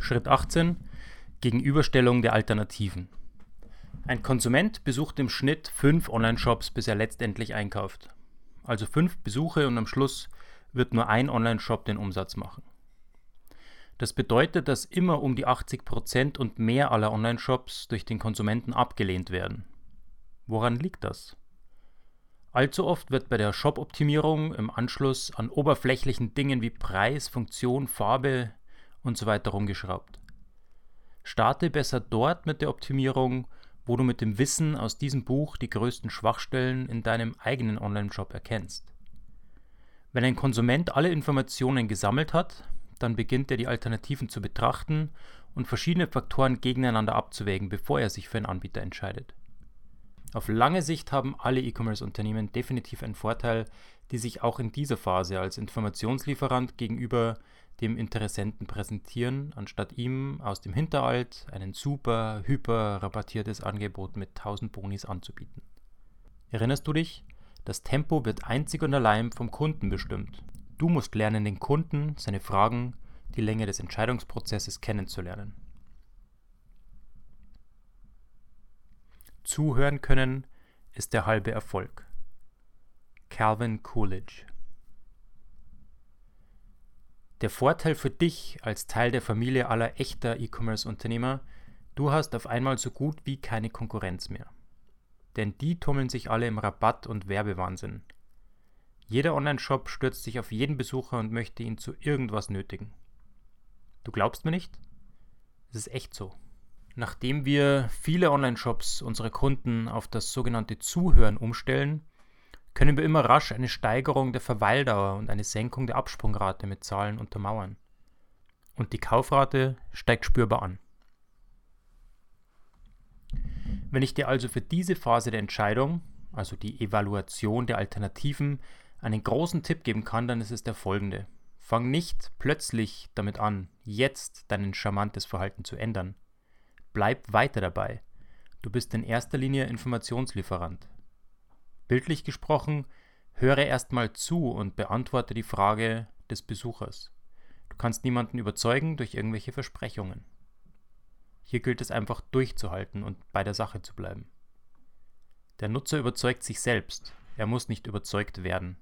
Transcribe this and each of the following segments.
Schritt 18. Gegenüberstellung der Alternativen. Ein Konsument besucht im Schnitt fünf Online-Shops, bis er letztendlich einkauft. Also fünf Besuche und am Schluss wird nur ein Online-Shop den Umsatz machen. Das bedeutet, dass immer um die 80% und mehr aller Online-Shops durch den Konsumenten abgelehnt werden. Woran liegt das? Allzu oft wird bei der Shop-Optimierung im Anschluss an oberflächlichen Dingen wie Preis, Funktion, Farbe und so weiter rumgeschraubt. Starte besser dort mit der Optimierung, wo du mit dem Wissen aus diesem Buch die größten Schwachstellen in deinem eigenen Online-Shop erkennst. Wenn ein Konsument alle Informationen gesammelt hat, dann beginnt er die Alternativen zu betrachten und verschiedene Faktoren gegeneinander abzuwägen, bevor er sich für einen Anbieter entscheidet. Auf lange Sicht haben alle E-Commerce-Unternehmen definitiv einen Vorteil, die sich auch in dieser Phase als Informationslieferant gegenüber dem Interessenten präsentieren, anstatt ihm aus dem Hinterhalt einen super, hyper rabattiertes Angebot mit 1000 Bonis anzubieten. Erinnerst du dich? Das Tempo wird einzig und allein vom Kunden bestimmt. Du musst lernen, den Kunden, seine Fragen, die Länge des Entscheidungsprozesses kennenzulernen. Zuhören können ist der halbe Erfolg. Calvin Coolidge der Vorteil für dich als Teil der Familie aller echter E-Commerce-Unternehmer, du hast auf einmal so gut wie keine Konkurrenz mehr. Denn die tummeln sich alle im Rabatt- und Werbewahnsinn. Jeder Online-Shop stürzt sich auf jeden Besucher und möchte ihn zu irgendwas nötigen. Du glaubst mir nicht? Es ist echt so. Nachdem wir viele Online-Shops unsere Kunden auf das sogenannte Zuhören umstellen, können wir immer rasch eine Steigerung der Verweildauer und eine Senkung der Absprungrate mit Zahlen untermauern. Und die Kaufrate steigt spürbar an. Wenn ich dir also für diese Phase der Entscheidung, also die Evaluation der Alternativen, einen großen Tipp geben kann, dann ist es der folgende. Fang nicht plötzlich damit an, jetzt dein charmantes Verhalten zu ändern. Bleib weiter dabei. Du bist in erster Linie Informationslieferant. Bildlich gesprochen, höre erstmal zu und beantworte die Frage des Besuchers. Du kannst niemanden überzeugen durch irgendwelche Versprechungen. Hier gilt es einfach durchzuhalten und bei der Sache zu bleiben. Der Nutzer überzeugt sich selbst, er muss nicht überzeugt werden.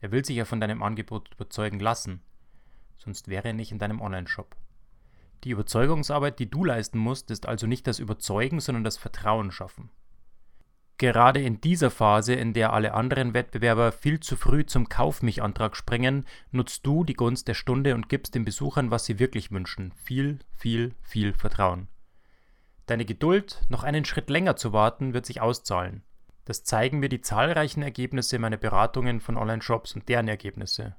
Er will sich ja von deinem Angebot überzeugen lassen, sonst wäre er nicht in deinem Online-Shop. Die Überzeugungsarbeit, die du leisten musst, ist also nicht das Überzeugen, sondern das Vertrauen schaffen. Gerade in dieser Phase, in der alle anderen Wettbewerber viel zu früh zum Kauf mich Antrag springen, nutzt du die Gunst der Stunde und gibst den Besuchern, was sie wirklich wünschen. Viel, viel, viel Vertrauen. Deine Geduld, noch einen Schritt länger zu warten, wird sich auszahlen. Das zeigen mir die zahlreichen Ergebnisse meiner Beratungen von Online-Shops und deren Ergebnisse.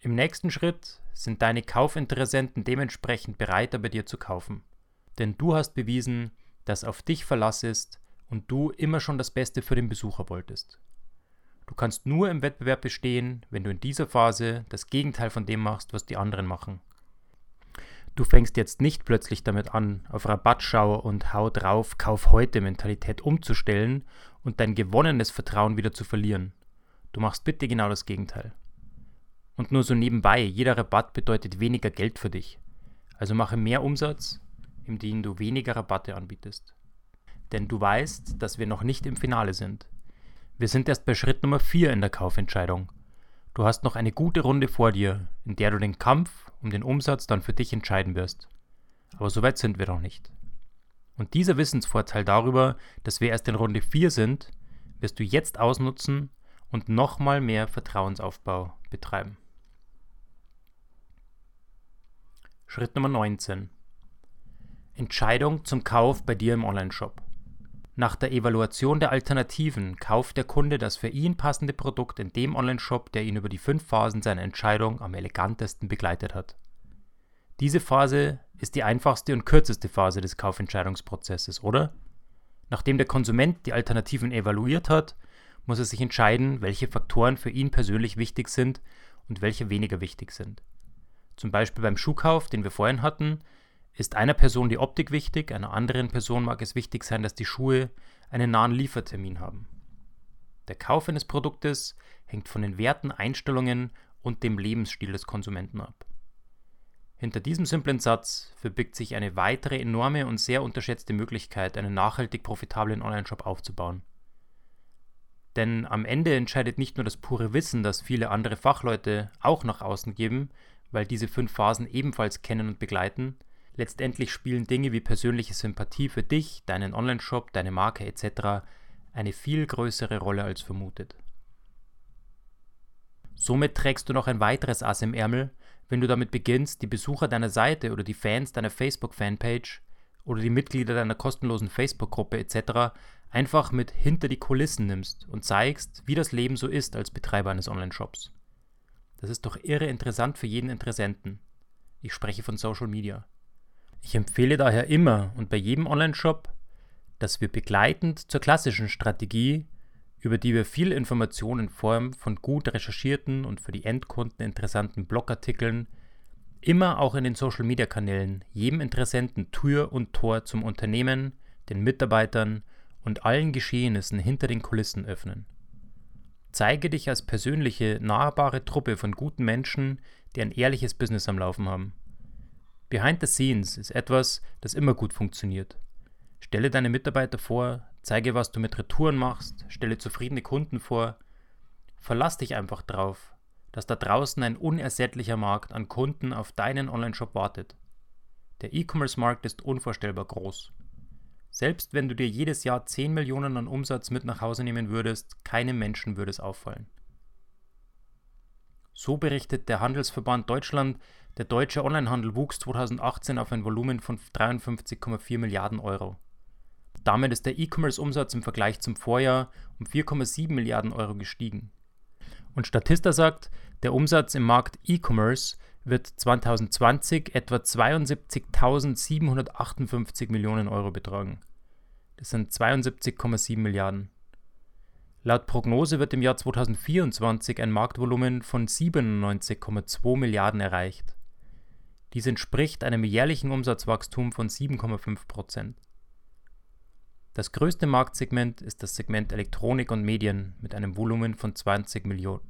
Im nächsten Schritt sind deine Kaufinteressenten dementsprechend bereiter bei dir zu kaufen. Denn du hast bewiesen, das auf dich Verlass ist und du immer schon das Beste für den Besucher wolltest. Du kannst nur im Wettbewerb bestehen, wenn du in dieser Phase das Gegenteil von dem machst, was die anderen machen. Du fängst jetzt nicht plötzlich damit an, auf Rabattschau und Hau drauf, Kauf heute Mentalität umzustellen und dein gewonnenes Vertrauen wieder zu verlieren. Du machst bitte genau das Gegenteil. Und nur so nebenbei, jeder Rabatt bedeutet weniger Geld für dich. Also mache mehr Umsatz, in denen du weniger Rabatte anbietest. Denn du weißt, dass wir noch nicht im Finale sind. Wir sind erst bei Schritt Nummer 4 in der Kaufentscheidung. Du hast noch eine gute Runde vor dir, in der du den Kampf um den Umsatz dann für dich entscheiden wirst. Aber so weit sind wir noch nicht. Und dieser Wissensvorteil darüber, dass wir erst in Runde 4 sind, wirst du jetzt ausnutzen und nochmal mehr Vertrauensaufbau betreiben. Schritt Nummer 19. Entscheidung zum Kauf bei dir im Onlineshop. Nach der Evaluation der Alternativen kauft der Kunde das für ihn passende Produkt in dem Onlineshop, der ihn über die fünf Phasen seiner Entscheidung am elegantesten begleitet hat. Diese Phase ist die einfachste und kürzeste Phase des Kaufentscheidungsprozesses, oder? Nachdem der Konsument die Alternativen evaluiert hat, muss er sich entscheiden, welche Faktoren für ihn persönlich wichtig sind und welche weniger wichtig sind. Zum Beispiel beim Schuhkauf, den wir vorhin hatten, ist einer Person die Optik wichtig, einer anderen Person mag es wichtig sein, dass die Schuhe einen nahen Liefertermin haben. Der Kauf eines Produktes hängt von den Werten, Einstellungen und dem Lebensstil des Konsumenten ab. Hinter diesem simplen Satz verbirgt sich eine weitere enorme und sehr unterschätzte Möglichkeit, einen nachhaltig profitablen Onlineshop aufzubauen. Denn am Ende entscheidet nicht nur das pure Wissen, das viele andere Fachleute auch nach außen geben, weil diese fünf Phasen ebenfalls kennen und begleiten, letztendlich spielen Dinge wie persönliche Sympathie für dich, deinen Onlineshop, deine Marke etc. eine viel größere Rolle als vermutet. Somit trägst du noch ein weiteres Ass im Ärmel, wenn du damit beginnst, die Besucher deiner Seite oder die Fans deiner Facebook-Fanpage oder die Mitglieder deiner kostenlosen Facebook-Gruppe etc. einfach mit hinter die Kulissen nimmst und zeigst, wie das Leben so ist als Betreiber eines Online-Shops. Das ist doch irre interessant für jeden Interessenten. Ich spreche von Social Media. Ich empfehle daher immer und bei jedem Online-Shop, dass wir begleitend zur klassischen Strategie über die wir viel Information in Form von gut recherchierten und für die Endkunden interessanten Blogartikeln immer auch in den Social-Media-Kanälen jedem Interessenten Tür und Tor zum Unternehmen, den Mitarbeitern und allen Geschehnissen hinter den Kulissen öffnen. Zeige dich als persönliche, nahbare Truppe von guten Menschen, die ein ehrliches Business am Laufen haben. Behind the Scenes ist etwas, das immer gut funktioniert. Stelle deine Mitarbeiter vor, zeige, was du mit Retouren machst, stelle zufriedene Kunden vor. Verlass dich einfach drauf, dass da draußen ein unersättlicher Markt an Kunden auf deinen Onlineshop wartet. Der E-Commerce-Markt ist unvorstellbar groß. Selbst wenn du dir jedes Jahr 10 Millionen an Umsatz mit nach Hause nehmen würdest, keinem Menschen würde es auffallen. So berichtet der Handelsverband Deutschland, der deutsche Onlinehandel wuchs 2018 auf ein Volumen von 53,4 Milliarden Euro. Damit ist der E-Commerce-Umsatz im Vergleich zum Vorjahr um 4,7 Milliarden Euro gestiegen. Und Statista sagt, der Umsatz im Markt E-Commerce wird 2020 etwa 72.758 Millionen Euro betragen. Das sind 72,7 Milliarden. Laut Prognose wird im Jahr 2024 ein Marktvolumen von 97,2 Milliarden erreicht. Dies entspricht einem jährlichen Umsatzwachstum von 7,5 Prozent. Das größte Marktsegment ist das Segment Elektronik und Medien mit einem Volumen von 20 Millionen.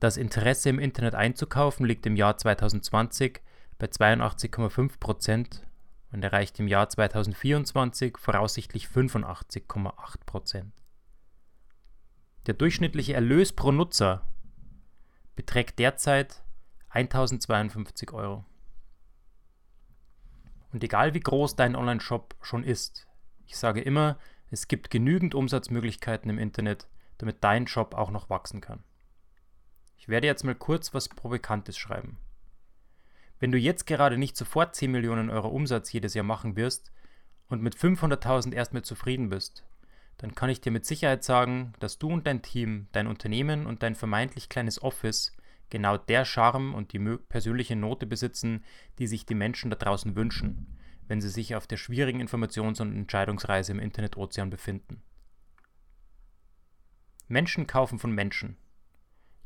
Das Interesse im Internet einzukaufen liegt im Jahr 2020 bei 82,5 Prozent und erreicht im Jahr 2024 voraussichtlich 85,8 Prozent. Der durchschnittliche Erlös pro Nutzer beträgt derzeit 1052 Euro. Und egal wie groß dein Online-Shop schon ist, ich sage immer, es gibt genügend Umsatzmöglichkeiten im Internet, damit dein Shop auch noch wachsen kann. Ich werde jetzt mal kurz was Provokantes schreiben. Wenn du jetzt gerade nicht sofort 10 Millionen Euro Umsatz jedes Jahr machen wirst und mit 500.000 erstmal zufrieden bist, dann kann ich dir mit Sicherheit sagen, dass du und dein Team, dein Unternehmen und dein vermeintlich kleines Office genau der Charme und die persönliche Note besitzen, die sich die Menschen da draußen wünschen wenn sie sich auf der schwierigen Informations- und Entscheidungsreise im Internetozean befinden. Menschen kaufen von Menschen.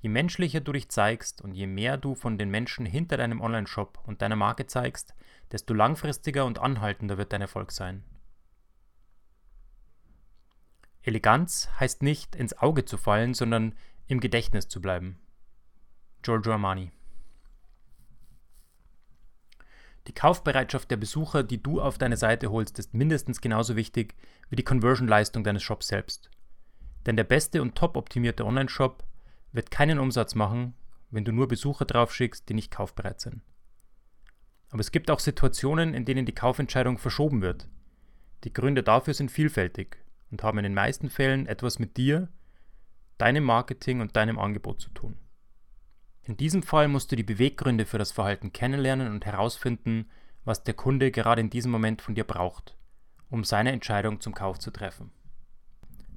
Je menschlicher du dich zeigst und je mehr du von den Menschen hinter deinem Onlineshop und deiner Marke zeigst, desto langfristiger und anhaltender wird dein Erfolg sein. Eleganz heißt nicht ins Auge zu fallen, sondern im Gedächtnis zu bleiben. Giorgio Armani die Kaufbereitschaft der Besucher, die du auf deine Seite holst, ist mindestens genauso wichtig wie die Conversion-Leistung deines Shops selbst. Denn der beste und top optimierte Online-Shop wird keinen Umsatz machen, wenn du nur Besucher draufschickst, die nicht kaufbereit sind. Aber es gibt auch Situationen, in denen die Kaufentscheidung verschoben wird. Die Gründe dafür sind vielfältig und haben in den meisten Fällen etwas mit dir, deinem Marketing und deinem Angebot zu tun. In diesem Fall musst du die Beweggründe für das Verhalten kennenlernen und herausfinden, was der Kunde gerade in diesem Moment von dir braucht, um seine Entscheidung zum Kauf zu treffen.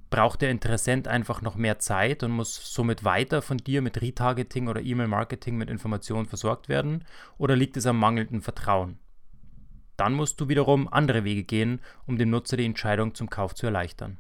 Braucht der Interessent einfach noch mehr Zeit und muss somit weiter von dir mit Retargeting oder E-Mail-Marketing mit Informationen versorgt werden oder liegt es am mangelnden Vertrauen? Dann musst du wiederum andere Wege gehen, um dem Nutzer die Entscheidung zum Kauf zu erleichtern.